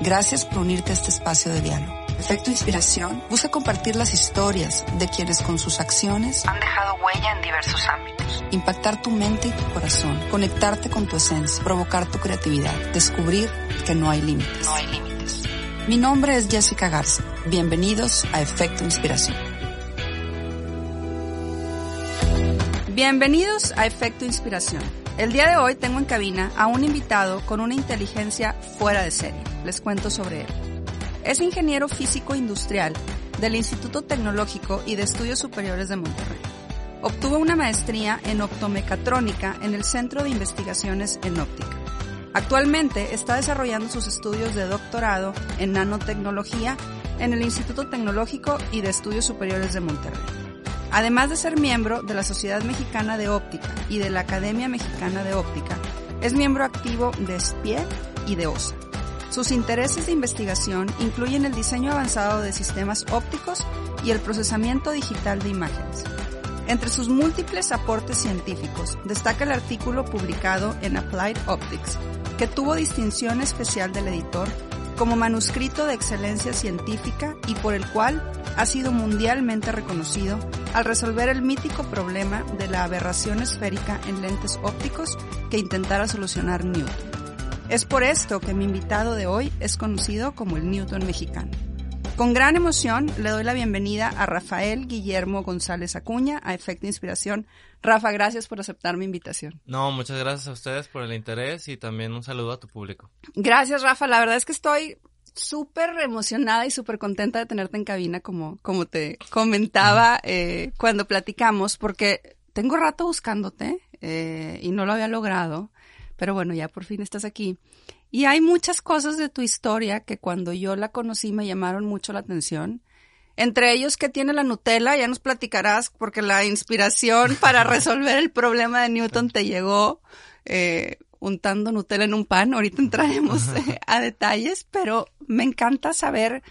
Gracias por unirte a este espacio de diálogo. Efecto Inspiración busca compartir las historias de quienes con sus acciones han dejado huella en diversos ámbitos. Impactar tu mente y tu corazón, conectarte con tu esencia, provocar tu creatividad, descubrir que no hay límites. No hay límites. Mi nombre es Jessica Garza. Bienvenidos a Efecto Inspiración. Bienvenidos a Efecto Inspiración. El día de hoy tengo en cabina a un invitado con una inteligencia fuera de serie. Les cuento sobre él. Es ingeniero físico industrial del Instituto Tecnológico y de Estudios Superiores de Monterrey. Obtuvo una maestría en optomecatrónica en el Centro de Investigaciones en Óptica. Actualmente está desarrollando sus estudios de doctorado en nanotecnología en el Instituto Tecnológico y de Estudios Superiores de Monterrey. Además de ser miembro de la Sociedad Mexicana de Óptica y de la Academia Mexicana de Óptica, es miembro activo de SPIE y de OSA. Sus intereses de investigación incluyen el diseño avanzado de sistemas ópticos y el procesamiento digital de imágenes. Entre sus múltiples aportes científicos destaca el artículo publicado en Applied Optics, que tuvo distinción especial del editor como manuscrito de excelencia científica y por el cual ha sido mundialmente reconocido al resolver el mítico problema de la aberración esférica en lentes ópticos que intentara solucionar Newton. Es por esto que mi invitado de hoy es conocido como el Newton mexicano. Con gran emoción le doy la bienvenida a Rafael Guillermo González Acuña a Efecto Inspiración. Rafa, gracias por aceptar mi invitación. No, muchas gracias a ustedes por el interés y también un saludo a tu público. Gracias, Rafa. La verdad es que estoy súper emocionada y súper contenta de tenerte en cabina, como, como te comentaba eh, cuando platicamos, porque tengo rato buscándote eh, y no lo había logrado, pero bueno, ya por fin estás aquí. Y hay muchas cosas de tu historia que cuando yo la conocí me llamaron mucho la atención. Entre ellos que tiene la Nutella, ya nos platicarás, porque la inspiración para resolver el problema de Newton te llegó eh, untando Nutella en un pan. Ahorita entraremos a detalles, pero me encanta saber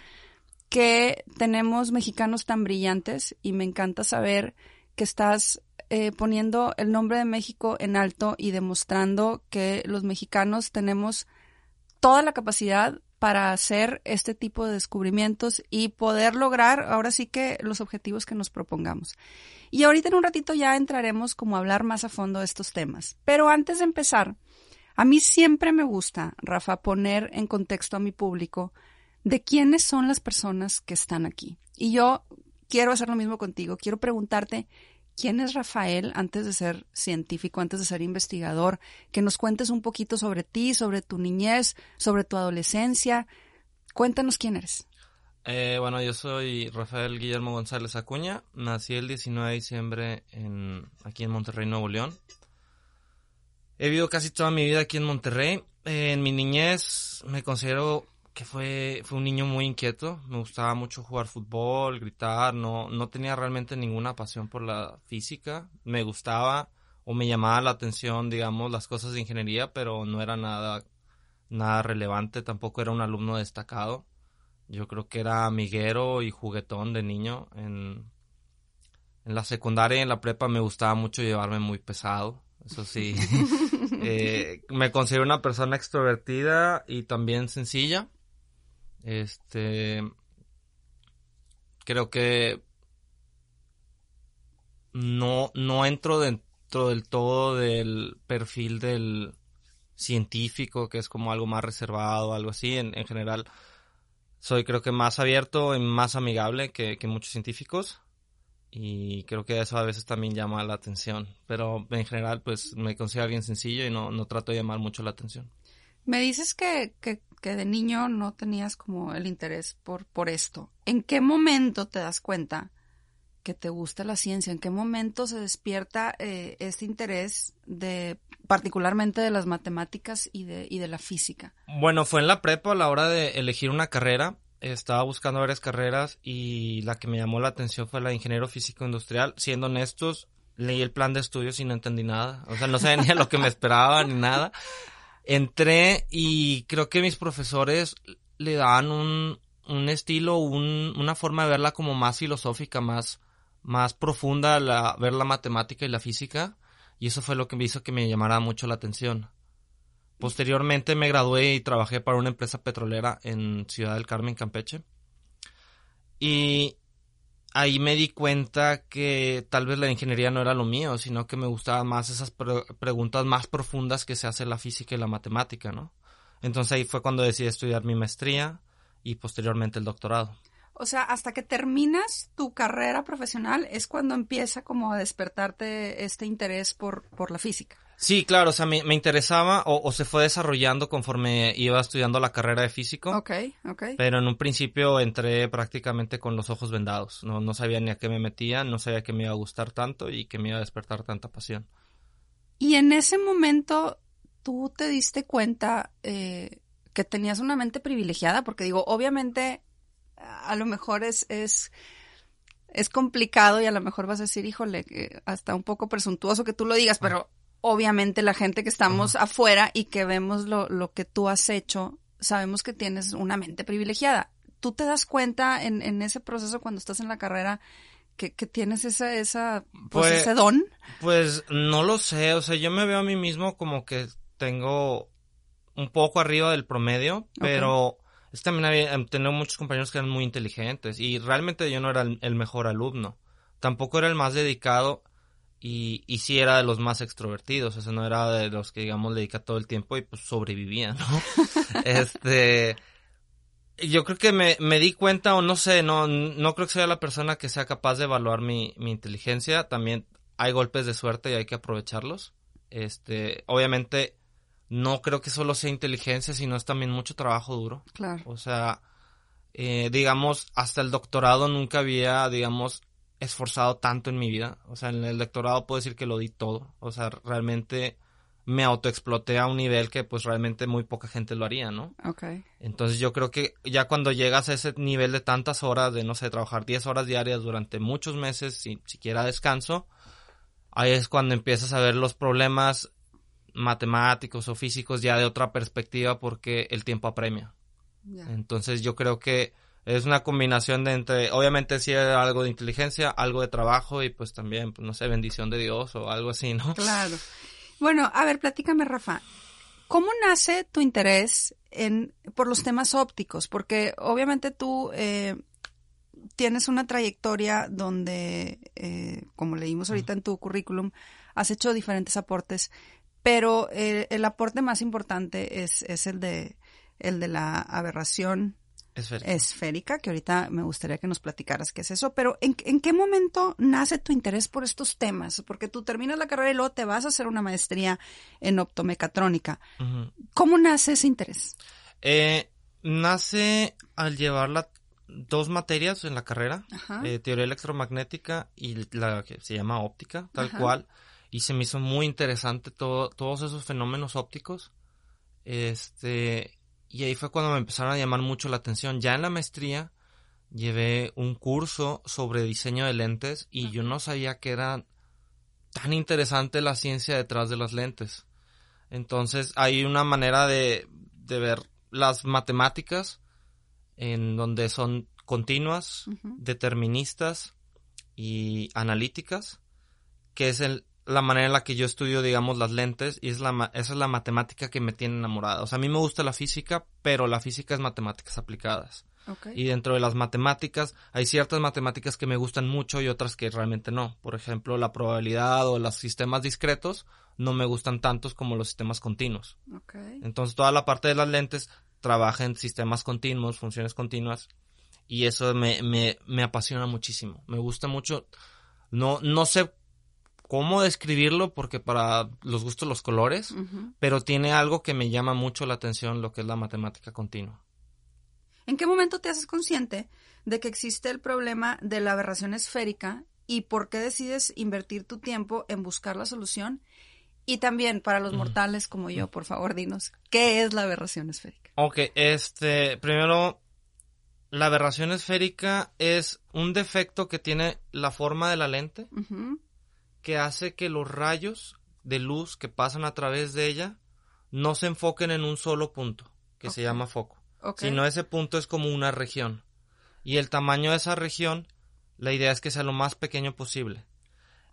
que tenemos mexicanos tan brillantes y me encanta saber que estás eh, poniendo el nombre de México en alto y demostrando que los mexicanos tenemos toda la capacidad para hacer este tipo de descubrimientos y poder lograr ahora sí que los objetivos que nos propongamos. Y ahorita en un ratito ya entraremos como a hablar más a fondo de estos temas. Pero antes de empezar, a mí siempre me gusta, Rafa, poner en contexto a mi público de quiénes son las personas que están aquí. Y yo quiero hacer lo mismo contigo. Quiero preguntarte quién es Rafael antes de ser científico, antes de ser investigador, que nos cuentes un poquito sobre ti, sobre tu niñez, sobre tu adolescencia. Cuéntanos quién eres. Eh, bueno, yo soy Rafael Guillermo González Acuña. Nací el 19 de diciembre en, aquí en Monterrey, Nuevo León. He vivido casi toda mi vida aquí en Monterrey. en mi niñez me considero que fue, fue un niño muy inquieto. Me gustaba mucho jugar fútbol, gritar. No, no tenía realmente ninguna pasión por la física. Me gustaba o me llamaba la atención, digamos, las cosas de ingeniería, pero no era nada, nada relevante. Tampoco era un alumno destacado. Yo creo que era amiguero y juguetón de niño. En, en la secundaria y en la prepa me gustaba mucho llevarme muy pesado eso sí. Eh, me considero una persona extrovertida y también sencilla. Este. Creo que. No, no entro dentro del todo del perfil del científico, que es como algo más reservado, algo así. En, general, soy creo que más abierto y más amigable que muchos científicos y creo que eso a veces también llama la atención, pero en general pues me considero alguien sencillo y no, no trato de llamar mucho la atención. Me dices que, que, que, de niño no tenías como el interés por, por esto. ¿En qué momento te das cuenta que te gusta la ciencia? ¿En qué momento se despierta eh, este interés de particularmente de las matemáticas y de, y de la física? Bueno, fue en la prepa a la hora de elegir una carrera estaba buscando varias carreras y la que me llamó la atención fue la de ingeniero físico industrial. Siendo honestos, leí el plan de estudios y no entendí nada. O sea, no sabía ni lo que me esperaba ni nada. Entré y creo que mis profesores le daban un, un estilo, un, una forma de verla como más filosófica, más, más profunda, la, ver la matemática y la física. Y eso fue lo que me hizo que me llamara mucho la atención. Posteriormente me gradué y trabajé para una empresa petrolera en Ciudad del Carmen, Campeche. Y ahí me di cuenta que tal vez la ingeniería no era lo mío, sino que me gustaban más esas preguntas más profundas que se hace la física y la matemática, ¿no? Entonces ahí fue cuando decidí estudiar mi maestría y posteriormente el doctorado. O sea, hasta que terminas tu carrera profesional es cuando empieza como a despertarte este interés por, por la física. Sí, claro, o sea, me, interesaba o, se fue desarrollando conforme iba estudiando la carrera de físico. Ok, ok. Pero en un principio entré prácticamente con los ojos vendados. No, no sabía ni a qué me metía, no sabía que me iba a gustar tanto y que me iba a despertar tanta pasión. Y en ese momento, ¿tú te diste cuenta eh, que tenías una mente privilegiada? Porque digo, obviamente, a lo mejor es... es es complicado y a lo mejor vas a decir, híjole, hasta un poco presuntuoso que tú lo digas, pero obviamente la gente que estamos afuera y que vemos lo, lo, que tú has hecho, sabemos que tienes una mente privilegiada. ¿Tú te das cuenta en, en ese proceso cuando estás en la carrera que, que tienes esa, esa, pues, ese pues, don? Pues no lo sé, o sea, yo me veo a mí mismo como que tengo un poco arriba del promedio, pero es también había, em, tengo muchos compañeros que eran muy inteligentes y realmente yo no era el mejor alumno, tampoco era el más dedicado y, y sí era de los más extrovertidos, o sea, no era de los que, digamos, le dedica todo el tiempo y pues sobrevivía, ¿no? este, yo creo que me, me, di cuenta, o no sé, no, no creo que sea la persona que sea capaz de evaluar mi, mi inteligencia, también hay golpes de suerte y hay que aprovecharlos. Este, obviamente, no creo que solo sea inteligencia, sino es también mucho trabajo duro. Claro. O sea, eh, digamos, hasta el doctorado nunca había, digamos, esforzado tanto en mi vida. O sea, en el doctorado puedo decir que lo di todo. O sea, realmente me autoexploté a un nivel que pues realmente muy poca gente lo haría, ¿no? Ok. Entonces yo creo que ya cuando llegas a ese nivel de tantas horas, de no sé, trabajar 10 horas diarias durante muchos meses sin siquiera descanso, ahí es cuando empiezas a ver los problemas matemáticos o físicos ya de otra perspectiva porque el tiempo apremia. Entonces yo creo que es una combinación de entre, obviamente sí algo de inteligencia, algo de trabajo y pues también, pues no sé, bendición de Dios o algo así, ¿no? Claro. Bueno, a ver, platícame, Rafa. ¿Cómo nace tu interés en, por los temas ópticos? Porque obviamente tú eh, tienes una trayectoria donde, eh, como leímos ahorita en tu currículum, has hecho diferentes aportes, pero eh, el aporte más importante es, es el de el de la aberración esférica. que ahorita me gustaría que nos platicaras qué es eso, pero ¿en, qué momento nace tu interés por estos temas? Porque tú terminas la carrera y luego te vas a hacer una maestría en optomecatrónica. ¿Cómo nace ese interés? Eh, nace al llevar dos materias en la carrera, eh, teoría electromagnética y la que se llama óptica, tal cual, y se me hizo muy interesante todo, todos esos fenómenos ópticos. Este, y ahí fue cuando me empezaron a llamar mucho la atención. Ya en la maestría llevé un curso sobre diseño de lentes y yo no sabía que era tan interesante la ciencia detrás de las lentes. Entonces hay una manera de, de ver las matemáticas en donde son continuas, deterministas y analíticas, que es el, la manera en la que yo estudio, digamos, las lentes y es la, esa es la matemática que me tiene enamorada. O sea, a mí me gusta la física, pero la física es matemáticas aplicadas. Y dentro de las matemáticas hay ciertas matemáticas que me gustan mucho y otras que realmente no. Por ejemplo, la probabilidad o los sistemas discretos no me gustan tantos como los sistemas continuos. Entonces, toda la parte de las lentes trabaja en sistemas continuos, funciones continuas y eso me, me, me apasiona muchísimo. Me gusta mucho. No, no sé cómo describirlo porque para los gustos los colores, pero tiene algo que me llama mucho la atención, lo que es la matemática continua. ¿En qué momento te haces consciente de que existe el problema de la aberración esférica y por qué decides invertir tu tiempo en buscar la solución? Y también para los mortales como yo, por favor, dinos, ¿qué es la aberración esférica? Ok, este, primero, la aberración esférica es un defecto que tiene la forma de la lente que hace que los rayos de luz que pasan a través de ella no se enfoquen en un solo punto, que se llama foco, sino ese punto es como una región. Y el tamaño de esa región, la idea es que sea lo más pequeño posible.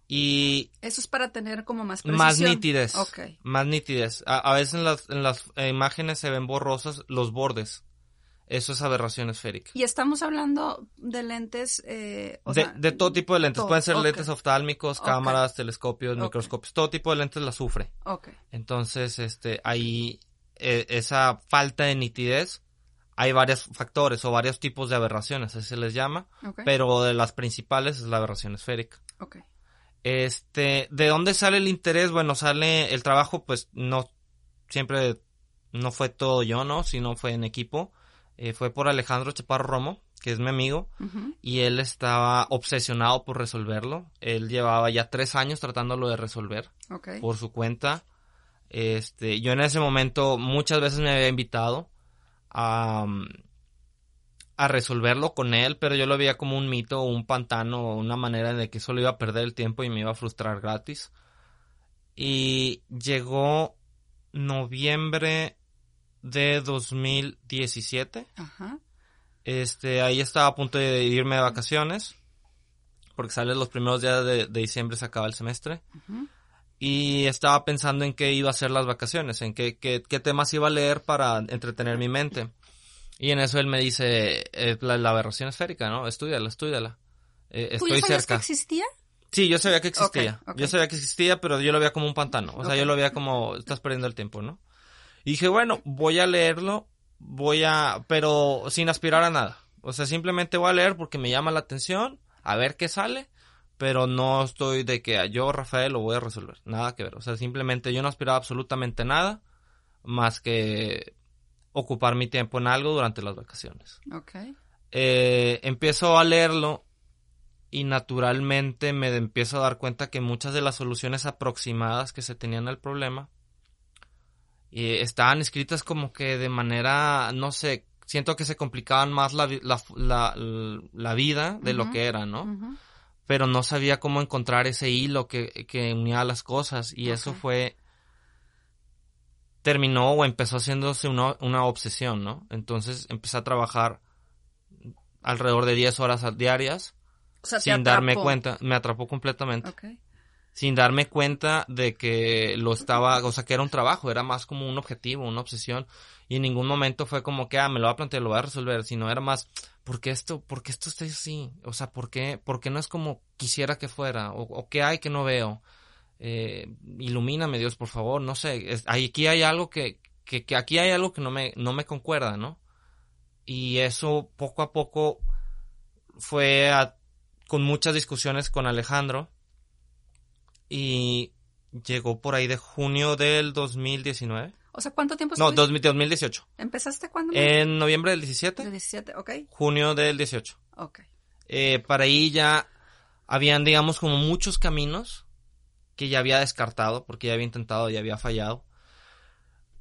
Y Eso es para tener como más precisión. más nitidez. Más nitidez. A, a veces en las, en las imágenes se ven borrosos los bordes. Eso es aberración esférica. Y estamos hablando de lentes... Eh, o de, sea, de todo tipo de lentes. todo, Pueden ser lentes oftálmicos, cámaras, telescopios, microscopios. Todo tipo de lentes la sufre. Ok. Entonces, este, ahí, eh, esa falta de nitidez, hay varios factores o varios tipos de aberraciones, así se les llama. Pero de las principales es la aberración esférica. ok. Este, ¿de dónde sale el interés? Bueno, sale el trabajo, pues no siempre no fue todo yo, ¿no? Sino fue en equipo. Eh, fue por Alejandro Chaparro Romo, que es mi amigo, y él estaba obsesionado por resolverlo. Él llevaba ya tres años tratándolo de resolver Ok. por su cuenta. Este, yo en ese momento muchas veces me había invitado a, a resolverlo con él, pero yo lo veía como un mito, un pantano, una manera en la que solo iba a perder el tiempo y me iba a frustrar gratis. Y llegó noviembre de 2017. Ajá. Este, ahí estaba a punto de irme de vacaciones. Porque sale los primeros días de, de diciembre, se acaba el semestre. Ujú. Y estaba pensando en qué iba a hacer las vacaciones, en qué, qué, qué temas iba a leer para entretener mi mente. Y en eso él me dice, eh, la, la aberración esférica, ¿no? Estudiala, estudiala. Eh, ¿Tú estoy ya sabías cerca. que existía? Sí, yo sabía que existía. Yo sabía que existía, pero yo lo veía como un pantano. O sea, yo lo veía como, estás perdiendo el tiempo, ¿no? Y dije, bueno, voy a leerlo, voy a, pero sin aspirar a nada. O sea, simplemente voy a leer porque me llama la atención, a ver qué sale, pero no estoy de que yo, Rafael, lo voy a resolver. Nada que ver. O sea, simplemente yo no aspiraba absolutamente nada más que ocupar mi tiempo en algo durante las vacaciones Ok. eh, empiezo a leerlo y naturalmente me empiezo a dar cuenta que muchas de las soluciones aproximadas que se tenían al problema eh, estaban escritas como que de manera, no sé, siento que se complicaban más la, la, la, la vida de lo que era, ¿no? Pero no sabía cómo encontrar ese hilo que, que unía las cosas y eso fue terminó o empezó haciéndose una, una obsesión, ¿no? Entonces empecé a trabajar alrededor de 10 horas diarias O sea, te sin darme cuenta, me atrapó completamente. Sin darme cuenta de que lo estaba, o sea, que era un trabajo, era más como un objetivo, una obsesión y en ningún momento fue como que, ah, me lo voy a plantear, lo voy a resolver, sino era más, ¿por qué esto, por qué esto está así? O sea, ¿por qué, por qué no es como quisiera que fuera? ¿O, o qué hay que no veo? Eh, ilumíname Dios, por favor, no sé, es- aquí hay algo que, que, que aquí hay algo que no me, no me concuerda, ¿no? Y eso poco a poco fue a- con muchas discusiones con Alejandro y llegó por ahí de junio del 2019. O sea, ¿cuánto tiempo No, estuviste? 2000 2018. ¿Empezaste cuándo? En noviembre del De 17, 17, ok. junio del 18. Ok. Eh, para ahí ya habían, digamos, como muchos caminos que ya había descartado, porque ya había intentado, ya había fallado.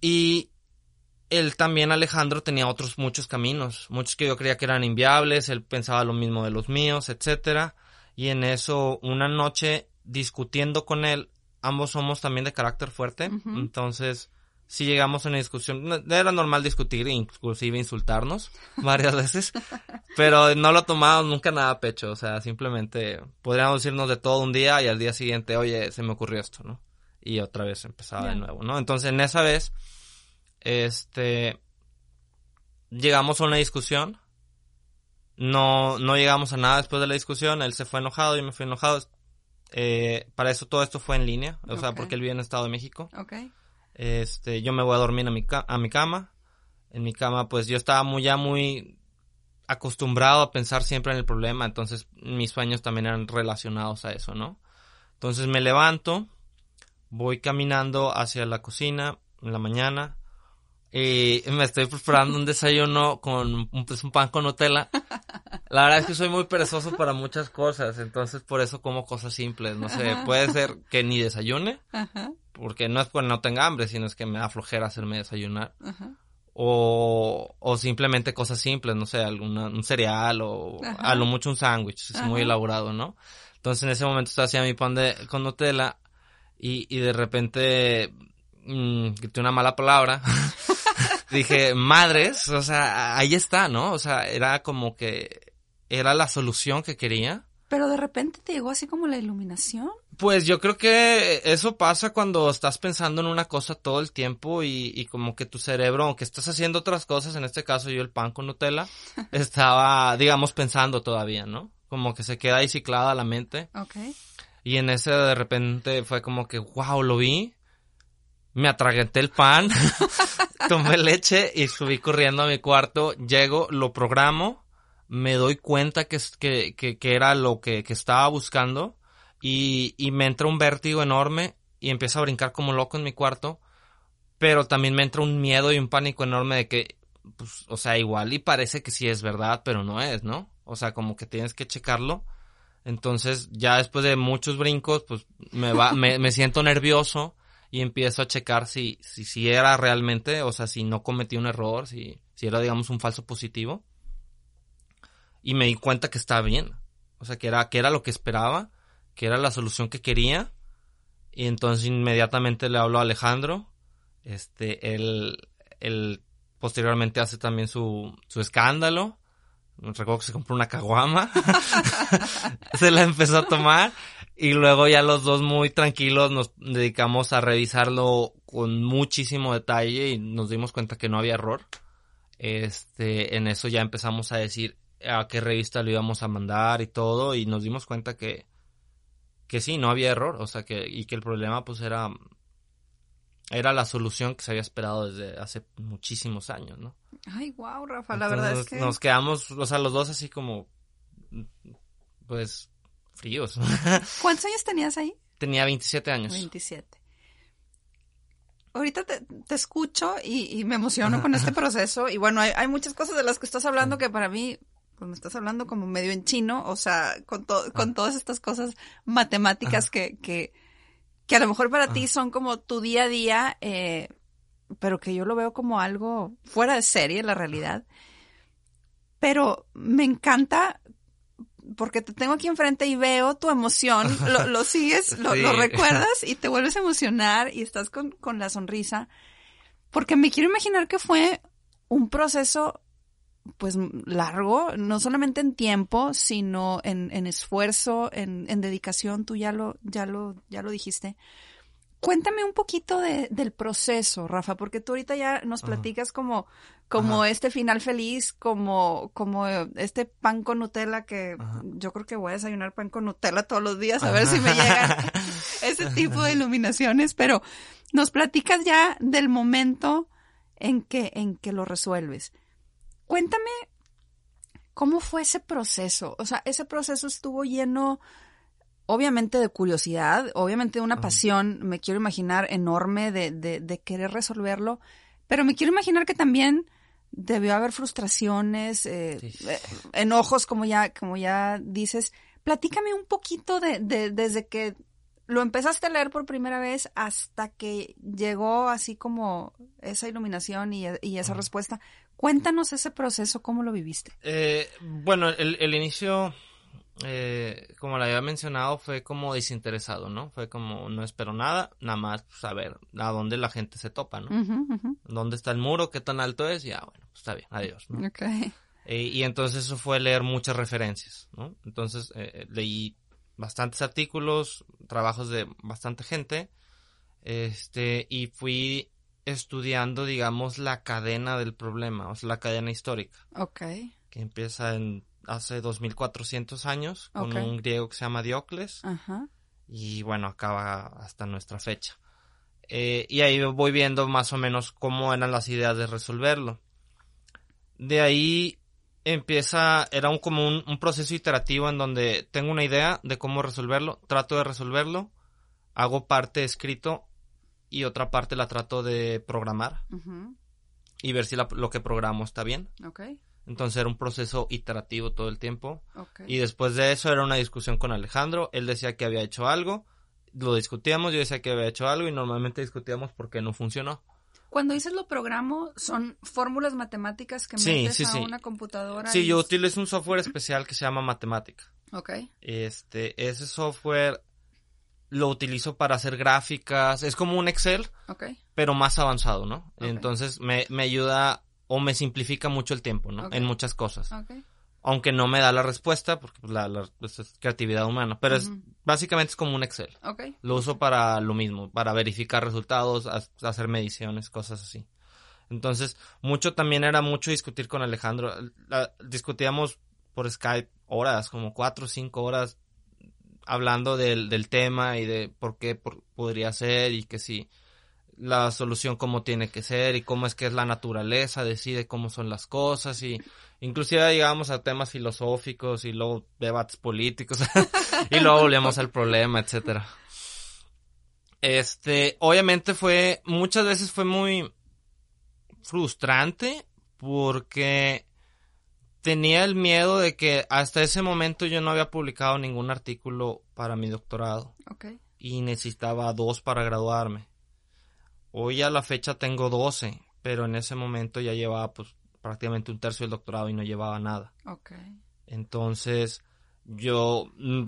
Y él también, Alejandro, tenía otros muchos caminos, muchos que yo creía que eran inviables, él pensaba lo mismo de los míos, etcétera. Y en eso, una noche, discutiendo con él, ambos somos también de carácter fuerte, entonces si llegamos a una discusión, era normal discutir, inclusive insultarnos varias veces, pero no lo tomamos nunca nada a pecho, o sea, simplemente podríamos decirnos de todo un día y al día siguiente, oye, se me ocurrió esto, ¿no? Y otra vez empezaba de nuevo, ¿no? Entonces, en esa vez, este, llegamos a una discusión, no, no llegamos a nada después de la discusión, él se fue enojado, yo me fui enojado, eh, para eso todo esto fue en línea, o sea, porque él vive en Estado de México. Ok. Este, yo me voy a dormir a mi, a mi cama. En mi cama, pues yo estaba muy ya muy acostumbrado a pensar siempre en el problema, entonces mis sueños también eran relacionados a eso, ¿no? Entonces me levanto, voy caminando hacia la cocina en la mañana y me estoy preparando un desayuno con un, pues, un pan con Nutella. La verdad es que soy muy perezoso para muchas cosas, entonces por eso como cosas simples, no sé, Ajá. puede ser que ni desayune, Ajá. porque no es porque no tenga hambre, sino es que me da flojera hacerme desayunar. Ajá. O, o simplemente cosas simples, no sé, alguna, un cereal o a lo mucho un sándwich, es muy elaborado, ¿no? Entonces en ese momento estaba haciendo mi pan de, con Nutella y, y de repente mm, grité una mala palabra. Dije, madres, o sea, ahí está, ¿no? O sea, era como que era la solución que quería. Pero de repente te llegó así como la iluminación. Pues yo creo que eso pasa cuando estás pensando en una cosa todo el tiempo y, y, como que tu cerebro, aunque estás haciendo otras cosas, en este caso yo el pan con Nutella, estaba, digamos, pensando todavía, ¿no? Como que se queda ahí ciclada la mente. Ok. Y en ese de repente fue como que, wow, lo vi, me atraganté el pan, tomé leche y subí corriendo a mi cuarto, llego, lo programo, me doy cuenta que, que, que, que era lo que, que estaba buscando y, y me entra un vértigo enorme y empiezo a brincar como loco en mi cuarto, pero también me entra un miedo y un pánico enorme de que, pues, o sea, igual y parece que sí es verdad, pero no es, ¿no? O sea, como que tienes que checarlo. Entonces, ya después de muchos brincos, pues me va, me, me siento nervioso y empiezo a checar si, si, si era realmente, o sea, si no cometí un error, si, si era, digamos, un falso positivo. Y me di cuenta que estaba bien. O sea, que era, que era lo que esperaba que era la solución que quería. Y entonces inmediatamente le hablo a Alejandro. Este, él, él posteriormente hace también su, su escándalo. Recuerdo que se compró una caguama. se la empezó a tomar. Y luego ya los dos muy tranquilos nos dedicamos a revisarlo con muchísimo detalle y nos dimos cuenta que no había error. Este, en eso ya empezamos a decir a qué revista lo íbamos a mandar y todo. Y nos dimos cuenta que, que sí, no había error, o sea que, y que el problema pues era, era la solución que se había esperado desde hace muchísimos años, ¿no? Ay, wow, Rafa, la verdad es que... Nos quedamos, o sea, los dos así como, pues, fríos. ¿Cuántos años tenías ahí? Tenía 27 años. 27. Ahorita te, te escucho y, y, me emociono con este proceso y bueno, hay, hay muchas cosas de las que estás hablando que para mí pues me estás hablando como medio en chino, o sea, con, to con todas estas cosas matemáticas que, que, que a lo mejor para ti son como tu día a día, eh, pero que yo lo veo como algo fuera de serie, la realidad. Pero me encanta porque te tengo aquí enfrente y veo tu emoción, lo, lo sigues, lo, sí. lo, recuerdas y te vuelves a emocionar y estás con, con la sonrisa. Porque me quiero imaginar que fue un proceso pues largo, no solamente en tiempo, sino en, en esfuerzo, en, en, dedicación, tú ya lo, ya lo, ya lo dijiste. Cuéntame un poquito de, del proceso, Rafa, porque tú ahorita ya nos platicas como, como este final feliz, como, como este pan con Nutella que Ajá. yo creo que voy a desayunar pan con Nutella todos los días a ver si me llegan ese tipo de iluminaciones, pero nos platicas ya del momento en que, en que lo resuelves. Cuéntame cómo fue ese proceso. O sea, ese proceso estuvo lleno, obviamente, de curiosidad, obviamente de una Ajá. pasión, me quiero imaginar, enorme de, de, de, querer resolverlo, pero me quiero imaginar que también debió haber frustraciones, eh, sí. eh, enojos, como ya, como ya dices. Platícame un poquito de, de, desde que lo empezaste a leer por primera vez hasta que llegó así como esa iluminación y, y esa Ajá. respuesta. Cuéntanos ese proceso, ¿cómo lo viviste? Eh, bueno, el, el inicio, eh, como lo había mencionado, fue como desinteresado, ¿no? Fue como no espero nada, nada más saber a dónde la gente se topa, ¿no? Uh -huh, uh -huh. ¿Dónde está el muro? ¿Qué tan alto es? Ya, bueno, pues está bien, adiós, ¿no? Okay. Eh, y entonces eso fue leer muchas referencias, ¿no? Entonces eh, leí bastantes artículos, trabajos de bastante gente, este, y fui estudiando, digamos, la cadena del problema, o sea, la cadena histórica. Ok. Que empieza en hace 2400 años con okay. un griego que se llama Diocles. Ajá. Y bueno, acaba hasta nuestra fecha. Eh, y ahí voy viendo más o menos cómo eran las ideas de resolverlo. De ahí empieza, era un, como un, un proceso iterativo en donde tengo una idea de cómo resolverlo, trato de resolverlo, hago parte escrito y otra parte la trato de programar uh -huh. y ver si la, lo que programo está bien. Okay. Entonces era un proceso iterativo todo el tiempo. Okay. Y después de eso era una discusión con Alejandro. Él decía que había hecho algo, lo discutíamos, yo decía que había hecho algo y normalmente discutíamos por qué no funcionó. Cuando dices lo programo, son fórmulas matemáticas que sí, metes sí, a sí. una computadora. Sí, y... yo utilizo un software especial que se llama Matemática. Ok. Este, ese software lo utilizo para hacer gráficas, es como un Excel, okay. pero más avanzado, ¿no? Okay. Entonces me, me, ayuda o me simplifica mucho el tiempo, ¿no? Okay. En muchas cosas. aunque no me da la respuesta, porque pues, la, la pues, es creatividad humana, pero es básicamente es como un Excel. Lo uso para lo mismo, para verificar resultados, ha- hacer mediciones, cosas así. Entonces, mucho también era mucho discutir con Alejandro. La- discutíamos por Skype horas, como cuatro o cinco horas, hablando del, del tema y de por qué por- podría ser y que si la solución cómo tiene que ser y cómo es que es la naturaleza, decide cómo son las cosas y inclusive llegamos a temas filosóficos y luego debates políticos y luego volvemos al problema, etcétera. Este, obviamente fue, muchas veces fue muy frustrante porque tenía el miedo de que hasta ese momento yo no había publicado ningún artículo para mi doctorado y necesitaba dos para graduarme. Hoy a la fecha tengo 12, pero en ese momento ya llevaba pues prácticamente un tercio del doctorado y no llevaba nada. Ok. Entonces, yo mm,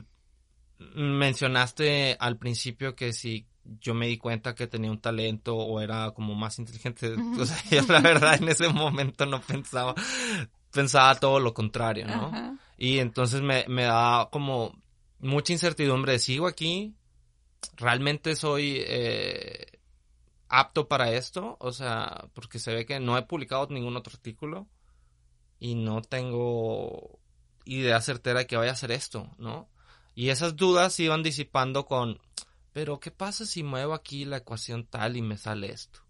mencionaste al principio que si yo me di cuenta que tenía un talento o era como más inteligente, o sea, yo la verdad en ese momento no pensaba, pensaba todo lo contrario, ¿no? Ajá. Y entonces me, me da como mucha incertidumbre de sigo aquí, realmente soy eh, apto para esto, o sea, porque se ve que no he publicado ningún otro artículo y no tengo idea certera de que vaya a hacer esto, ¿no? Y esas dudas se iban disipando con, pero ¿qué pasa si muevo aquí la ecuación tal y me sale esto?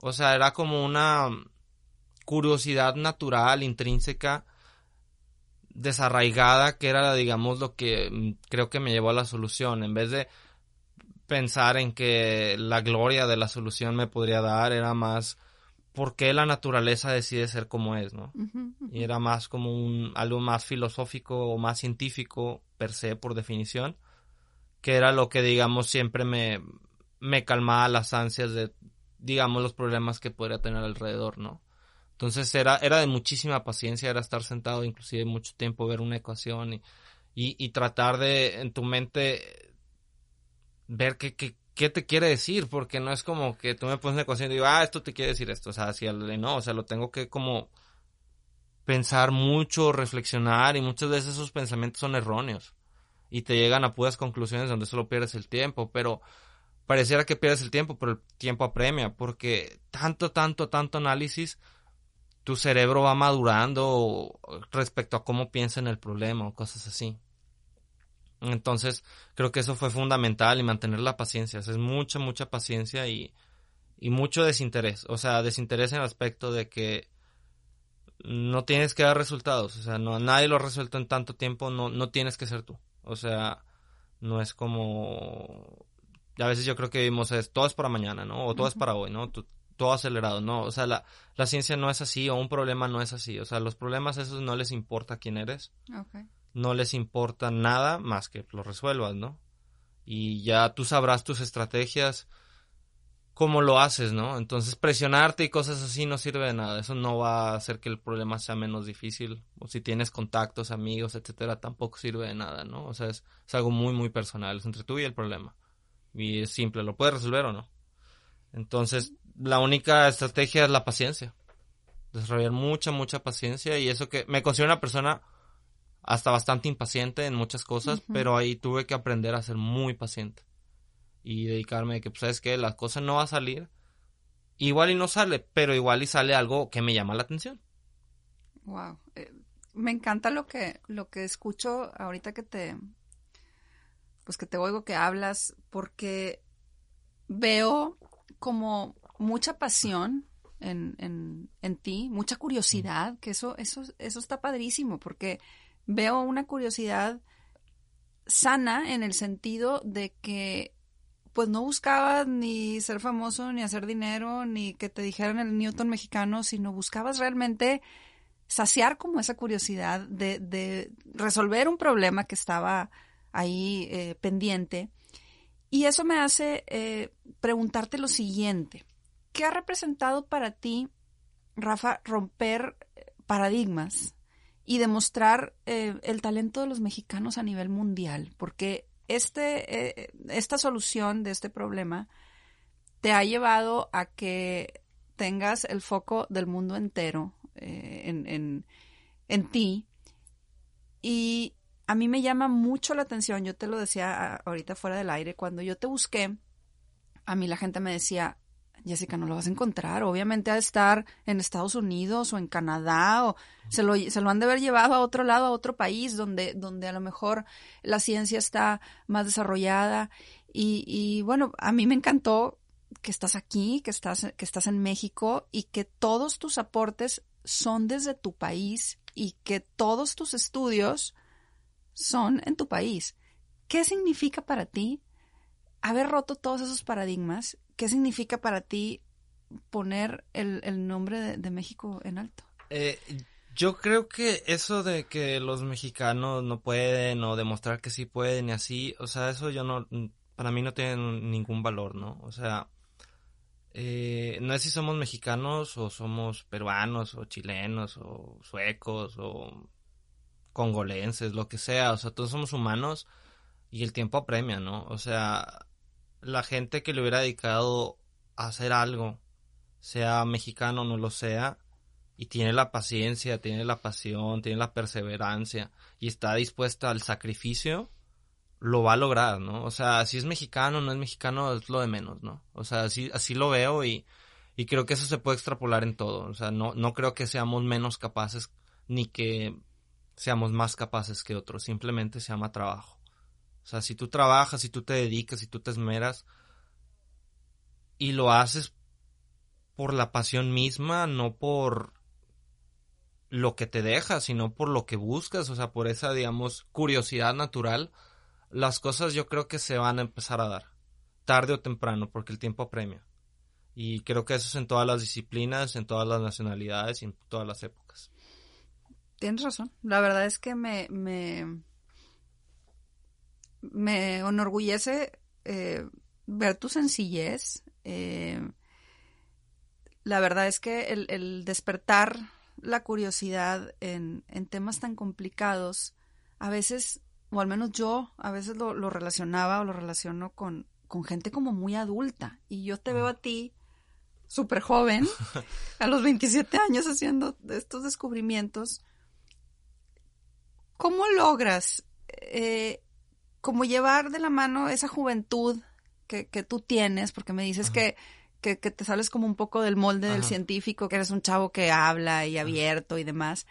O sea, era como una curiosidad natural, intrínseca, desarraigada, que era, digamos, lo que mm, creo que me llevó a la solución. En vez de pensar en que la gloria de la solución me podría dar, era más por qué la naturaleza decide ser como es, ¿no? Y era más como un algo más filosófico o más científico per se por definición, que era lo que digamos siempre me me calmaba las ansias de digamos los problemas que podría tener alrededor, ¿no? Entonces era era de muchísima paciencia, era estar sentado inclusive mucho tiempo ver una ecuación y y, y tratar de en tu mente ver qué, qué, qué te quiere decir, porque no es como que tú me pones una ecuación y digo, ah, esto te quiere decir esto, o sea, si al- no, o sea, lo tengo que como pensar mucho, reflexionar y muchas veces esos pensamientos son erróneos y te llegan a puras conclusiones donde solo pierdes el tiempo, pero pareciera que pierdes el tiempo, pero el tiempo apremia porque tanto, tanto, tanto análisis, tu cerebro va madurando respecto a cómo piensa en el problema o cosas así. Entonces, creo que eso fue fundamental y mantener la paciencia. Es mucha, mucha paciencia y, y mucho desinterés. O sea, desinterés en el aspecto de que no tienes que dar resultados. O sea, no, nadie lo ha resuelto en tanto tiempo, no, no tienes que ser tú. O sea, no es como... A veces yo creo que vimos es todo es para mañana, ¿no? O todo es para hoy, ¿no? Tú- todo acelerado, ¿no? O sea, la, la ciencia no es así o un problema no es así. O sea, los problemas esos no les importa quién eres Ok. No les importa nada más que lo resuelvas, ¿no? Y ya tú sabrás tus estrategias, cómo lo haces, ¿no? Entonces presionarte y cosas así no sirve de nada. Eso no va a hacer que el problema sea menos difícil. O si tienes contactos, amigos, etcétera, tampoco sirve de nada, ¿no? O sea, es, algo muy, muy personal. Es entre tú y el problema. Y es simple, ¿lo puedes resolver o no? Entonces, la única estrategia es la paciencia. Desarrollar mucha, mucha paciencia. Y eso que me considero una persona hasta bastante impaciente en muchas cosas, pero ahí tuve que aprender a ser muy paciente y dedicarme a que, pues, sabes que la cosa no va a salir, igual y no sale, pero igual y sale algo que me llama la atención. Wow. Eh, me encanta lo que, lo que escucho ahorita que te, pues que te oigo que hablas, porque veo como mucha pasión en, en, en ti, mucha curiosidad, que eso, eso, eso está padrísimo, porque veo una curiosidad sana en el sentido de que pues no buscabas ni ser famoso, ni hacer dinero, ni que te dijeran el Newton mexicano, sino buscabas realmente saciar como esa curiosidad de, de resolver un problema que estaba ahí eh, pendiente. Y eso me hace eh, preguntarte lo siguiente. ¿Qué ha representado para ti, Rafa, romper eh, paradigmas y demostrar eh, el talento de los mexicanos a nivel mundial? Porque este, eh, esta solución de este problema te ha llevado a que tengas el foco del mundo entero eh, en, en, en ti Y a mí me llama mucho la atención, yo te lo decía ahorita fuera del aire, cuando yo te busqué, a mí la gente me decía, Jessica, no lo vas a encontrar. Obviamente ha de estar en Estados Unidos o en Canadá o se lo, se lo han de haber llevado a otro lado, a otro país donde, donde a lo mejor la ciencia está más desarrollada. Y, bueno, a mí me encantó que estás aquí, que estás, que estás en México y que todos tus aportes son desde tu país y que todos tus estudios son en tu país. ¿Qué significa para ti haber roto todos esos paradigmas? ¿Qué significa para ti poner el, nombre de, México en alto? Eh, yo creo que eso de que los mexicanos no pueden o demostrar que sí pueden y así, o sea, eso yo no, para mí no tiene ningún valor, ¿no? O sea, eh, no es si somos mexicanos o somos peruanos o chilenos o suecos o congolenses, lo que sea, o sea, todos somos humanos y el tiempo apremia, ¿no? O sea, la gente que le hubiera dedicado a hacer algo, sea mexicano o no lo sea, y tiene la paciencia, tiene la pasión, tiene la perseverancia y está dispuesta al sacrificio, lo va a lograr, ¿no? O sea, si es mexicano o no es mexicano es lo de menos, ¿no? O sea, así, así lo veo y, y creo que eso se puede extrapolar en todo. O sea, no, no creo que seamos menos capaces ni que seamos más capaces que otros. Simplemente se llama trabajo. O sea, si tú trabajas, si tú te dedicas, si tú te esmeras y lo haces por la pasión misma, no por lo que te deja, sino por lo que buscas, o sea, por esa, digamos, curiosidad natural las cosas yo creo que se van a empezar a dar, tarde o temprano, porque el tiempo apremia. Y creo que eso es en todas las disciplinas, en todas las nacionalidades y en todas las épocas. Tienes razón. La verdad es que me, me, me enorgullece eh, ver tu sencillez. Eh, la verdad es que el, el despertar la curiosidad en, en, temas tan complicados a veces o al menos yo a veces lo, relacionaba o lo relaciono con, con gente como muy adulta. Y yo te veo a ti súper joven, a los 27 años haciendo estos descubrimientos. ¿Cómo logras eh, como llevar de la mano esa juventud que, que tú tienes? Porque me dices que, que, te sales como un poco del molde del científico, que eres un chavo que habla y abierto y demás.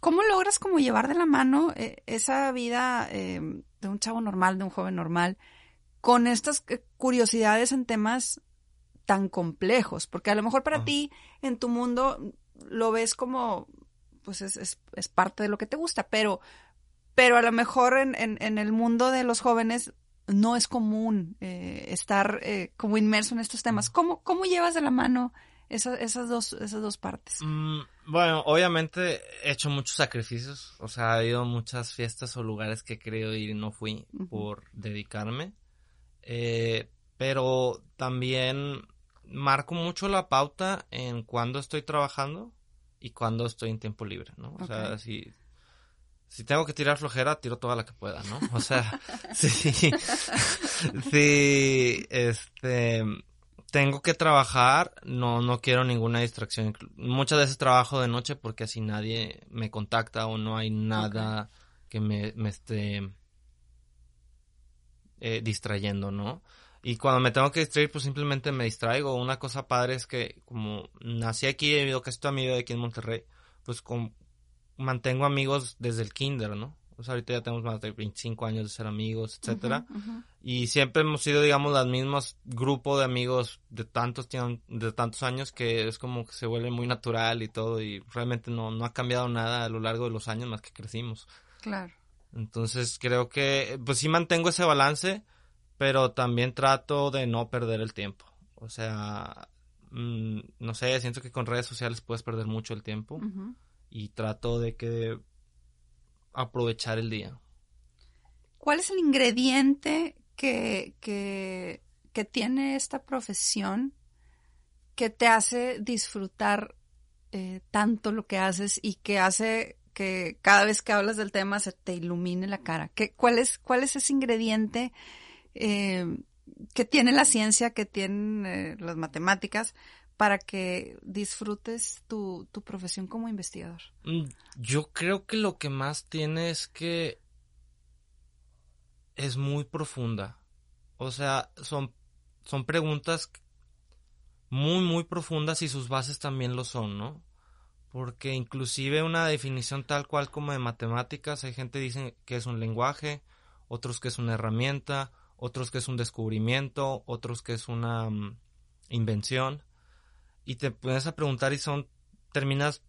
¿Cómo logras como llevar de la mano eh, esa vida eh, de un chavo normal, de un joven normal, con estas eh, curiosidades en temas tan complejos? Porque a lo mejor para ti, en tu mundo, lo ves como, pues es, es, es, parte de lo que te gusta, pero, pero a lo mejor en, en, en el mundo de los jóvenes no es común estar como inmerso en estos temas. ¿Cómo, ¿Cómo llevas de la mano esas, dos, esas dos partes? Mm, bueno, obviamente he hecho muchos sacrificios. O sea, ha habido muchas fiestas o lugares que he querido ir y no fui por dedicarme. Eh, pero también marco mucho la pauta en cuando estoy trabajando y cuando estoy en tiempo libre, ¿no? O sea, si, si tengo que tirar flojera, tiro toda la que pueda, ¿no? O sea, sí, sí, este, tengo que trabajar, no, no quiero ninguna distracción. Muchas veces trabajo de noche porque así nadie me contacta o no hay nada que me, me esté eh, distrayendo, ¿no? Y cuando me tengo que distraer, pues simplemente me distraigo. Una cosa padre es que como nací aquí, he vivido casi toda mi vida aquí en Monterrey, pues mantengo amigos desde el kinder, ¿no? Pues ahorita ya tenemos más de 25 años de ser amigos, etcétera. Y siempre hemos sido, digamos, los mismos grupo de amigos de tantos, de tantos años que es como que se vuelve muy natural y todo. Y realmente no, no ha cambiado nada a lo largo de los años más que crecimos. Claro. Entonces creo que, pues sí mantengo ese balance, pero también trato de no perder el tiempo. O sea, mm, no sé, siento que con redes sociales puedes perder mucho el tiempo. Y trato de que aprovechar el día. ¿Cuál es el ingrediente que, que, tiene esta profesión que te hace disfrutar eh, tanto lo que haces y que hace que cada vez que hablas del tema se te ilumine la cara? ¿Qué, cuál, es, ¿Cuál es ese ingrediente eh, que tiene la ciencia, que tienen eh, las matemáticas, para que disfrutes tu, tu profesión como investigador? Mm, yo creo que lo que más tiene es que es muy profunda. O sea, son, son preguntas muy, muy profundas y sus bases también lo son, ¿no? Porque inclusive una definición tal cual como de matemáticas, hay gente que dice que es un lenguaje, otros que es una herramienta, otros que es un descubrimiento, otros que es una mm, invención. Y te pones a preguntar y son, terminas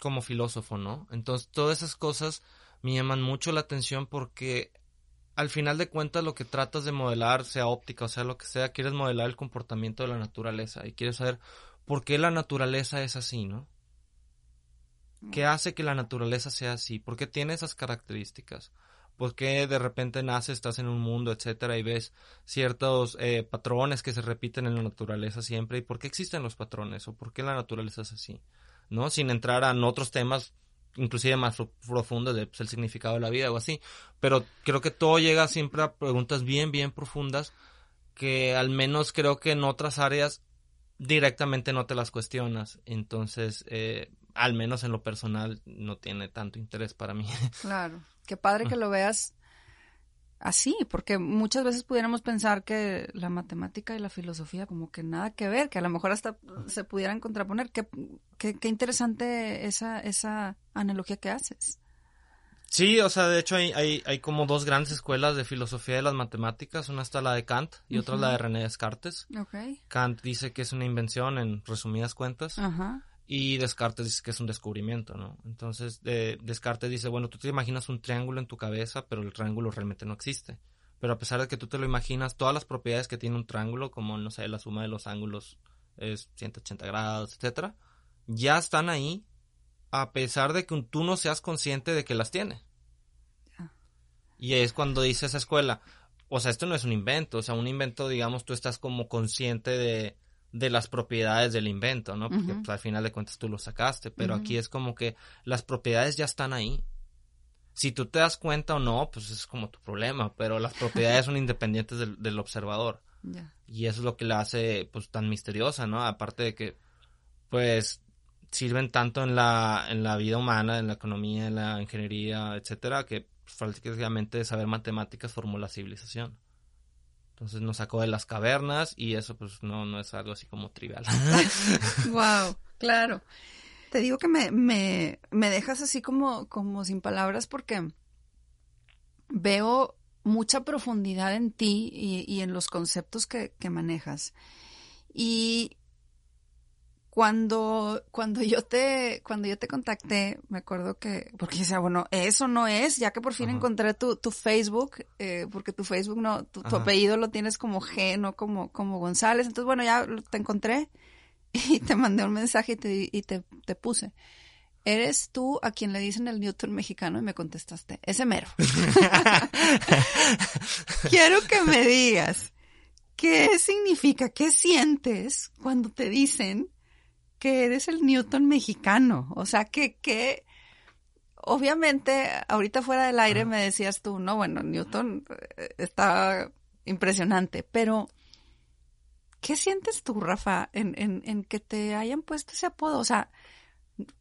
como filósofo, ¿no? Entonces todas esas cosas me llaman mucho la atención porque al final de cuentas lo que tratas de modelar, sea óptica o sea lo que sea, quieres modelar el comportamiento de la naturaleza y quieres saber por qué la naturaleza es así, ¿no? ¿Qué mm. hace que la naturaleza sea así? ¿Por qué tiene esas características? ¿Por qué de repente naces, estás en un mundo, etcétera, y ves ciertos eh, patrones que se repiten en la naturaleza siempre? ¿Y por qué existen los patrones? ¿O por qué la naturaleza es así? ¿No? Sin entrar en otros temas inclusive más profundo de pues, el significado de la vida o así. Pero creo que todo llega siempre a preguntas bien, bien profundas que al menos creo que en otras áreas directamente no te las cuestionas. Entonces, eh, al menos en lo personal, no tiene tanto interés para mí. Claro, qué padre que lo veas así, porque muchas veces pudiéramos pensar que la matemática y la filosofía como que nada que ver, que a lo mejor hasta se pudieran contraponer. Qué, qué, interesante esa, esa analogía que haces. Sí, o sea, de hecho hay, hay, hay, como dos grandes escuelas de filosofía de las matemáticas. Una está la de Kant y otra la de René Descartes. Kant dice que es una invención en resumidas cuentas. Ajá. Y Descartes dice que es un descubrimiento, ¿no? Entonces, Descartes dice, bueno, tú te imaginas un triángulo en tu cabeza, pero el triángulo realmente no existe. Pero a pesar de que tú te lo imaginas, todas las propiedades que tiene un triángulo, como, no sé, la suma de los ángulos es 180 grados, etcétera, ya están ahí, a pesar de que tú no seas consciente de que las tiene. Y es cuando dice esa escuela, o sea, esto no es un invento, o sea, un invento, digamos, tú estás como consciente de, de las propiedades del invento, ¿no? Porque pues, al final de cuentas tú lo sacaste, pero aquí es como que las propiedades ya están ahí. Si tú te das cuenta o no, pues es como tu problema, pero las propiedades son independientes del, observador. Y eso es lo que la hace pues tan misteriosa, ¿no? Aparte de que pues sirven tanto en la, en la vida humana, en la economía, en la ingeniería, etcétera, que pues, prácticamente saber matemáticas formó la civilización. Entonces nos sacó de las cavernas y eso pues no, no es algo así como trivial. wow, claro. Te digo que me, me, me dejas así como, como sin palabras porque veo mucha profundidad en ti y, y en los conceptos que, que manejas. Y cuando, cuando yo te, cuando yo te contacté, me acuerdo que, porque decía, bueno, eso no es, ya que por fin encontré tu, tu Facebook, eh, porque tu Facebook no, tu, apellido lo tienes como G, no como, como González. Entonces, bueno, ya te encontré y te mandé un mensaje y te, y te, te puse. Eres tú a quien le dicen el Newton mexicano y me contestaste, ese mero. Quiero que me digas, ¿qué significa, qué sientes cuando te dicen que eres el Newton mexicano. O sea, que, que obviamente ahorita fuera del aire me decías tú, no, bueno, Newton eh, está impresionante, pero ¿qué sientes tú, Rafa, en, en, en que te hayan puesto ese apodo? O sea,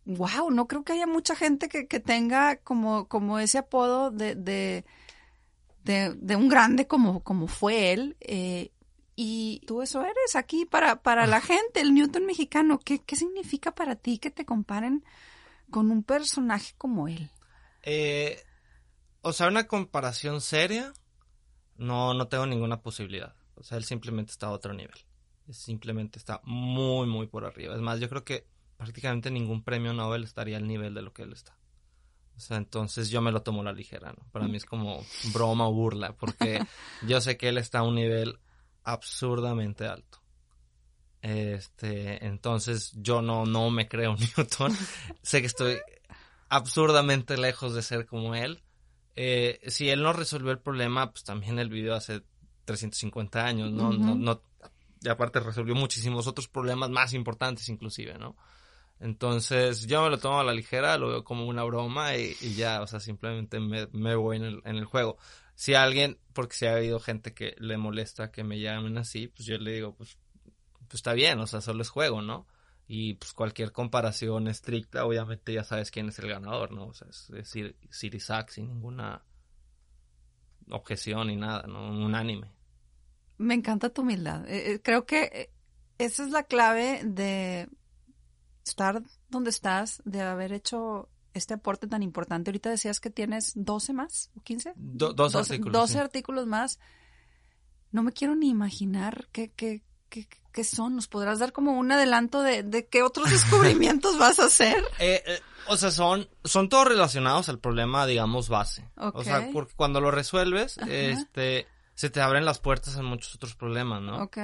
wow, no creo que haya mucha gente que, que tenga como, como ese apodo de, de, de, un grande como, como fue él. Eh, y tú eso eres aquí para, para la gente, el Newton mexicano. ¿Qué, ¿Qué significa para ti que te comparen con un personaje como él? Eh, o sea, una comparación seria, no, no tengo ninguna posibilidad. O sea, él simplemente está a otro nivel. Simplemente está muy, muy por arriba. Es más, yo creo que prácticamente ningún premio Nobel estaría al nivel de lo que él está. O sea, entonces yo me lo tomo a la ligera, ¿no? Para mí es como broma o burla, porque yo sé que él está a un nivel absurdamente alto. Este, entonces yo no, no me creo Newton. sé que estoy absurdamente lejos de ser como él. Eh, si él no resolvió el problema, pues también el video hace 350 años, ¿no? no, no y aparte resolvió muchísimos otros problemas más importantes inclusive, ¿no? Entonces yo me lo tomo a la ligera, lo veo como una broma y, ya, o sea, simplemente me, me voy en el, en el juego si alguien, porque si ha habido gente que le molesta que me llamen así, pues yo le digo, pues, pues está bien, o sea, solo es juego, ¿no? Y pues cualquier comparación estricta, obviamente ya sabes quién es el ganador, ¿no? O sea, es decir, Sirisac sin ninguna objeción ni nada, ¿no? Un unánime. Me encanta tu humildad. Eh, eh, creo que eh, esa es la clave de estar donde estás, de haber hecho este aporte tan importante. Ahorita decías que tienes 12 más, o 15? 12, artículos. 12 artículos más. No me quiero ni imaginar qué, qué, qué, qué son. ¿Nos podrás dar como un adelanto de, de qué otros descubrimientos vas a hacer? Eh, eh, o sea, son, son todos relacionados al problema, digamos, base. O sea, porque cuando lo resuelves, este, se te abren las puertas a muchos otros problemas, ¿no? Ok.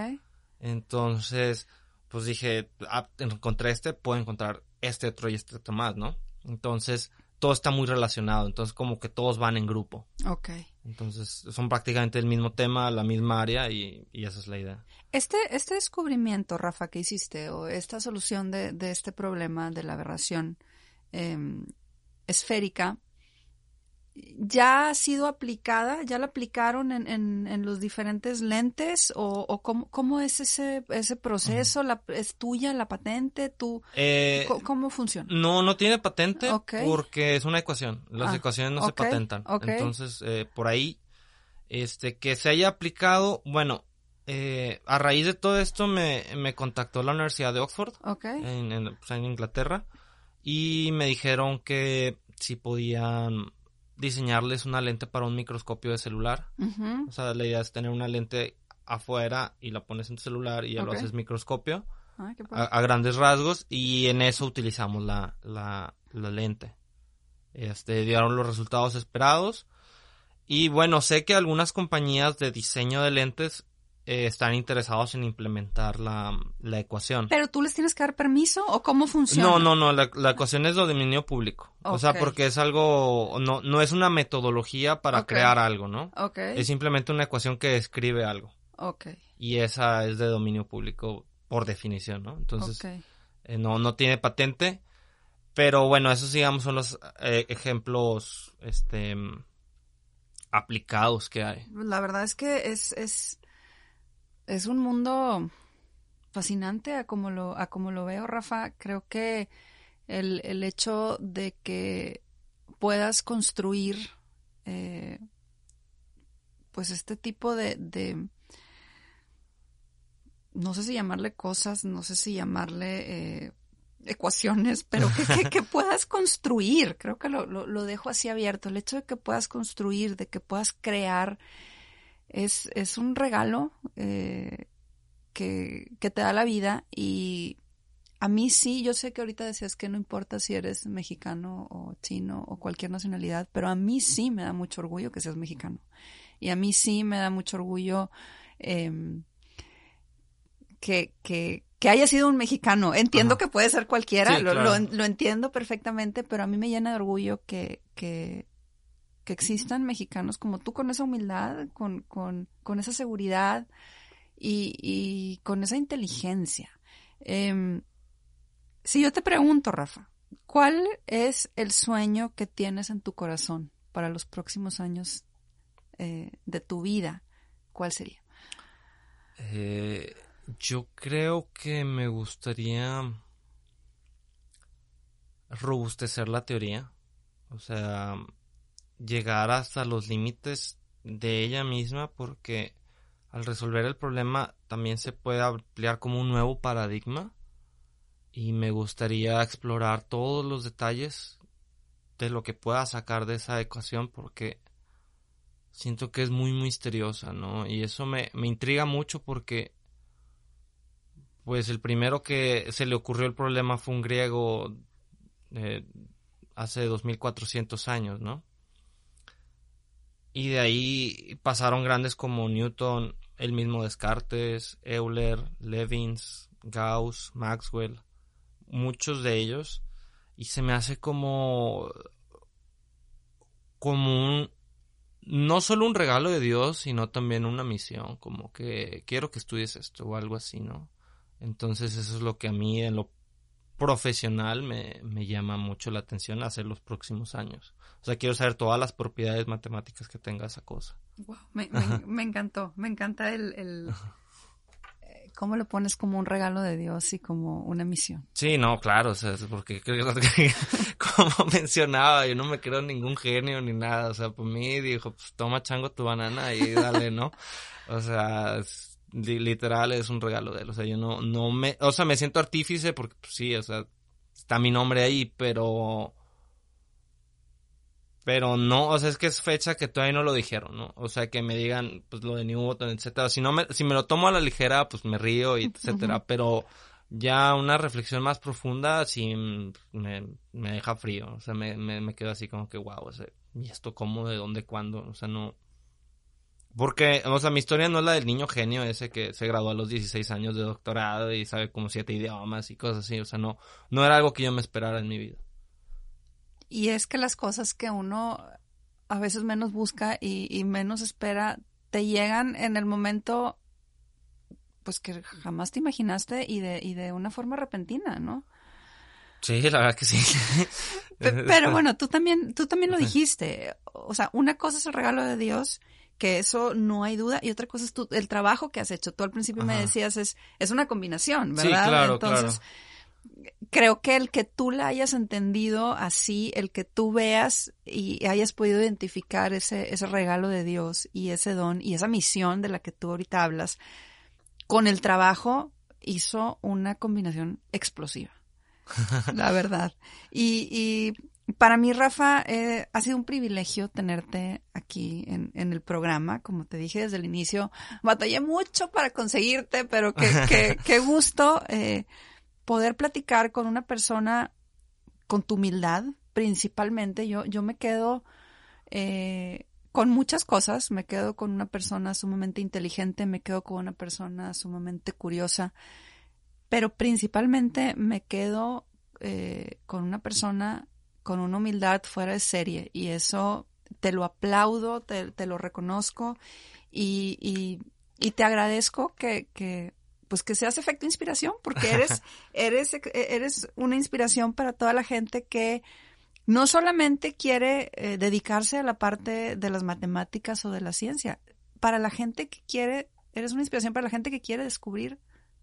Entonces, pues dije, ah, encontré este, puedo encontrar este otro y este otro más, ¿no? Entonces, todo está muy relacionado, entonces como que todos van en grupo. Ok. Entonces, son prácticamente el mismo tema, la misma área y, esa es la idea. Este, este descubrimiento, Rafa, que hiciste, o esta solución de, de este problema de la aberración em, esférica, ¿Ya ha sido aplicada? ¿Ya la aplicaron en, en, los diferentes lentes? ¿O, o cómo, cómo, es ese, ese proceso? ¿La, ¿Es tuya la patente? ¿Tú, eh, ¿Cómo funciona? No, no tiene patente porque es una ecuación. Las ah, ecuaciones no se patentan. Entonces, eh, por ahí, este, que se haya aplicado, bueno, eh, a raíz de todo esto me, me contactó la Universidad de Oxford en, en, pues, en Inglaterra y me dijeron que si podían diseñarles una lente para un microscopio de celular. O sea, la idea es tener una lente afuera y la pones en tu celular y ya lo haces microscopio a, grandes rasgos y en eso utilizamos la, la, la lente. Este, dieron los resultados esperados. Y bueno, sé que algunas compañías de diseño de lentes eh, están interesados en implementar la, ecuación. ¿Pero tú les tienes que dar permiso o cómo funciona? No, no, no, la, ecuación es de dominio público. O sea, porque es algo, no, no es una metodología para crear algo, ¿no? Es simplemente una ecuación que describe algo. Y esa es de dominio público por definición, ¿no? Entonces, eh, no, no tiene patente. Pero bueno, esos digamos son los eh, ejemplos, este, aplicados que hay. La verdad es que es, es es un mundo fascinante a como lo, a como lo veo, Rafa. Creo que el, el hecho de que puedas construir eh, pues este tipo de, de, no sé si llamarle cosas, no sé si llamarle eh, ecuaciones, pero que, que, puedas construir, creo que lo, lo, lo, dejo así abierto, el hecho de que puedas construir, de que puedas crear es, es un regalo eh, que, que te da la vida y a mí sí, yo sé que ahorita decías que no importa si eres mexicano o chino o cualquier nacionalidad, pero a mí sí me da mucho orgullo que seas mexicano. Y a mí sí me da mucho orgullo eh, que, que, que, haya sido un mexicano. Entiendo que puede ser cualquiera, lo, lo, lo, entiendo perfectamente, pero a mí me llena de orgullo que, que, que existan mexicanos como tú con esa humildad, con, con, con esa seguridad y, con esa inteligencia. Eh, si yo te pregunto, Rafa, ¿cuál es el sueño que tienes en tu corazón para los próximos años eh, de tu vida? ¿Cuál sería? Eh, yo creo que me gustaría robustecer la teoría. O sea, llegar hasta los límites de ella misma porque al resolver el problema también se puede ampliar como un nuevo paradigma y me gustaría explorar todos los detalles de lo que pueda sacar de esa ecuación porque siento que es muy misteriosa, ¿no? Y eso me, me intriga mucho porque pues el primero que se le ocurrió el problema fue un griego eh, hace 2400 años, ¿no? Y de ahí pasaron grandes como Newton, el mismo Descartes, Euler, Levins, Gauss, Maxwell, muchos de ellos. Y se me hace como, como un, no solo un regalo de Dios, sino también una misión, como que quiero que estudies esto o algo así, ¿no? Entonces eso es lo que a mí en lo profesional me, me llama mucho la atención hacer los próximos años. O sea, quiero saber todas las propiedades matemáticas que tenga esa cosa. Wow, me, me, encantó, me encanta el, el ¿Cómo lo pones como un regalo de Dios y como una misión? Sí, no, claro, o sea, porque como mencionaba, yo no me creo ningún genio ni nada, o sea, por mí dijo, pues toma chango tu banana y dale, ¿no? O sea, literal es un regalo de él, o sea, yo no, no me, o sea, me siento artífice porque pues, sí, o sea, está mi nombre ahí, pero pero no, o sea, es que es fecha que todavía no lo dijeron, ¿no? O sea, que me digan, pues, lo de Newton, etcétera. Si no me, si me lo tomo a la ligera, pues me río, y etcétera. Pero ya una reflexión más profunda, sí me, me deja frío. O sea, me, me, me quedo así como que, wow, o sea, ¿y esto cómo, de dónde, cuándo? O sea, no... Porque, o sea, mi historia no es la del niño genio ese que se graduó a los 16 años de doctorado y sabe como siete idiomas y cosas así. O sea, no, no era algo que yo me esperara en mi vida. Y es que las cosas que uno a veces menos busca y, menos espera te llegan en el momento pues que jamás te imaginaste y de, y de una forma repentina, ¿no? Sí, la verdad que sí. Pero bueno, tú también, tú también lo dijiste. O sea, una cosa es el regalo de Dios, que eso no hay duda, y otra cosa es el trabajo que has hecho. Tú al principio me decías es, es una combinación, ¿verdad? Sí, claro, Entonces, creo que el que tú la hayas entendido así, el que tú veas y hayas podido identificar ese, ese regalo de Dios y ese don y esa misión de la que tú ahorita hablas, con el trabajo hizo una combinación explosiva. la verdad. Y, y para mí, Rafa, eh, ha sido un privilegio tenerte aquí en, en, el programa. Como te dije desde el inicio, batallé mucho para conseguirte, pero qué, qué, gusto. Eh, poder platicar con una persona con tu humildad, principalmente, yo, yo me quedo eh, con muchas cosas, me quedo con una persona sumamente inteligente, me quedo con una persona sumamente curiosa, pero principalmente me quedo eh, con una persona con una humildad fuera de serie y eso te lo aplaudo, te, te lo reconozco y, y, y, te agradezco que, que pues que seas efecto inspiración, porque eres, eres, eres una inspiración para toda la gente que no solamente quiere eh, dedicarse a la parte de las matemáticas o de la ciencia, para la gente que quiere, eres una inspiración para la gente que quiere descubrir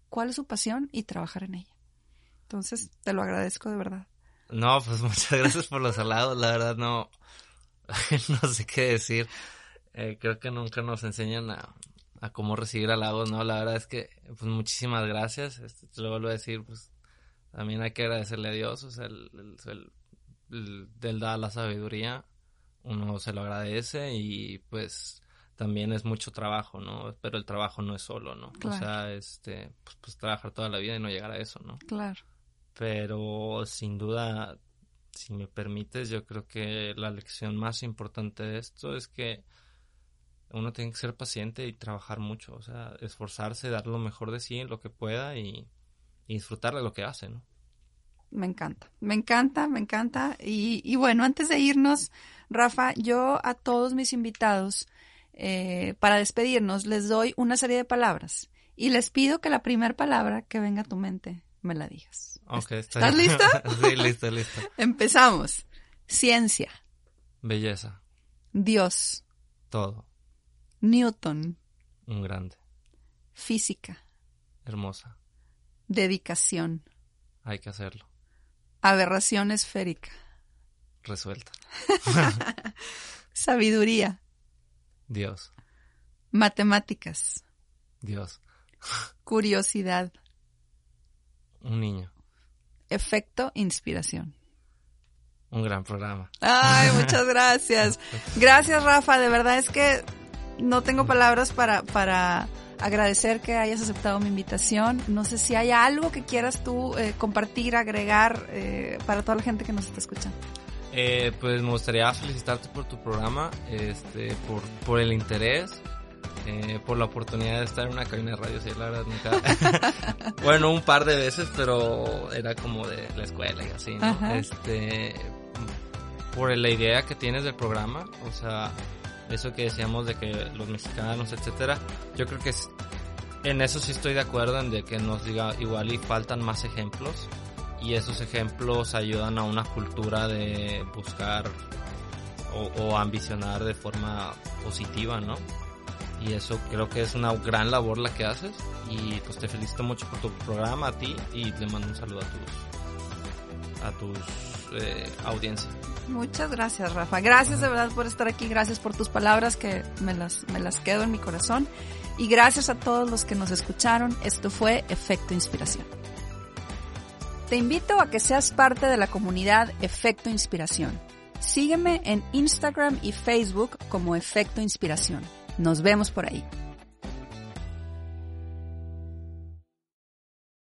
cuál es su pasión y trabajar en ella. Entonces, te lo agradezco de verdad. No, pues muchas gracias por los halagos, la verdad no, no sé qué decir. Eh, creo que nunca nos enseñan a, a cómo recibir halagos, ¿no? La verdad es que, pues muchísimas gracias. Este, te lo vuelvo a decir, pues también hay que agradecerle a Dios, o sea, el, el, el, da la sabiduría, uno se lo agradece y pues también es mucho trabajo, ¿no? Pero el trabajo no es solo, ¿no? O sea, este, pues, pues, trabajar toda la vida y no llegar a eso, ¿no? Claro. Pero sin duda, si me permites, yo creo que la lección más importante de esto es que uno tiene que ser paciente y trabajar mucho, o sea, esforzarse, dar lo mejor de sí en lo que pueda y, disfrutar de lo que hace, ¿no? Me encanta, me encanta, me encanta. Y, y bueno, antes de irnos, Rafa, yo a todos mis invitados, eh, para despedirnos, les doy una serie de palabras y les pido que la primera palabra que venga a tu mente me la digas. ¿Estás lista? sí, listo, listo. Empezamos. Ciencia. Belleza. Dios. Todo. Newton. Un grande. Física. Hermosa. Dedicación. Hay que hacerlo. Aberración esférica. Resuelta. Sabiduría. Dios. Matemáticas. Dios. Curiosidad. Un niño. Efecto inspiración. Un gran programa. Ay, muchas gracias. Gracias, Rafa. De verdad es que no tengo palabras para, para agradecer que hayas aceptado mi invitación. No sé si hay algo que quieras tú eh, compartir, agregar eh, para toda la gente que nos está escuchando. Eh, pues me gustaría felicitarte por tu programa, este, por, por el interés, por la oportunidad de estar en una cabina de radio, sí, la verdad nunca. bueno, un par de veces, pero era como de la escuela y así, ¿no? Este, por la idea que tienes del programa, o sea, eso que decíamos de que los mexicanos, etcétera, yo creo que en eso sí estoy de acuerdo en de que nos diga igual y faltan más ejemplos y esos ejemplos ayudan a una cultura de buscar o, ambicionar de forma positiva, ¿no? Y eso creo que es una gran labor la que haces. Y pues te felicito mucho por tu programa, a ti, y te mando un saludo a tus, a tus eh, audiencias. Muchas gracias, Rafa. Gracias de verdad por estar aquí. Gracias por tus palabras que me las, me las quedo en mi corazón. Y gracias a todos los que nos escucharon. Esto fue Efecto Inspiración. Te invito a que seas parte de la comunidad Efecto Inspiración. Sígueme en Instagram y Facebook como Efecto Inspiración. Nos vemos por ahí.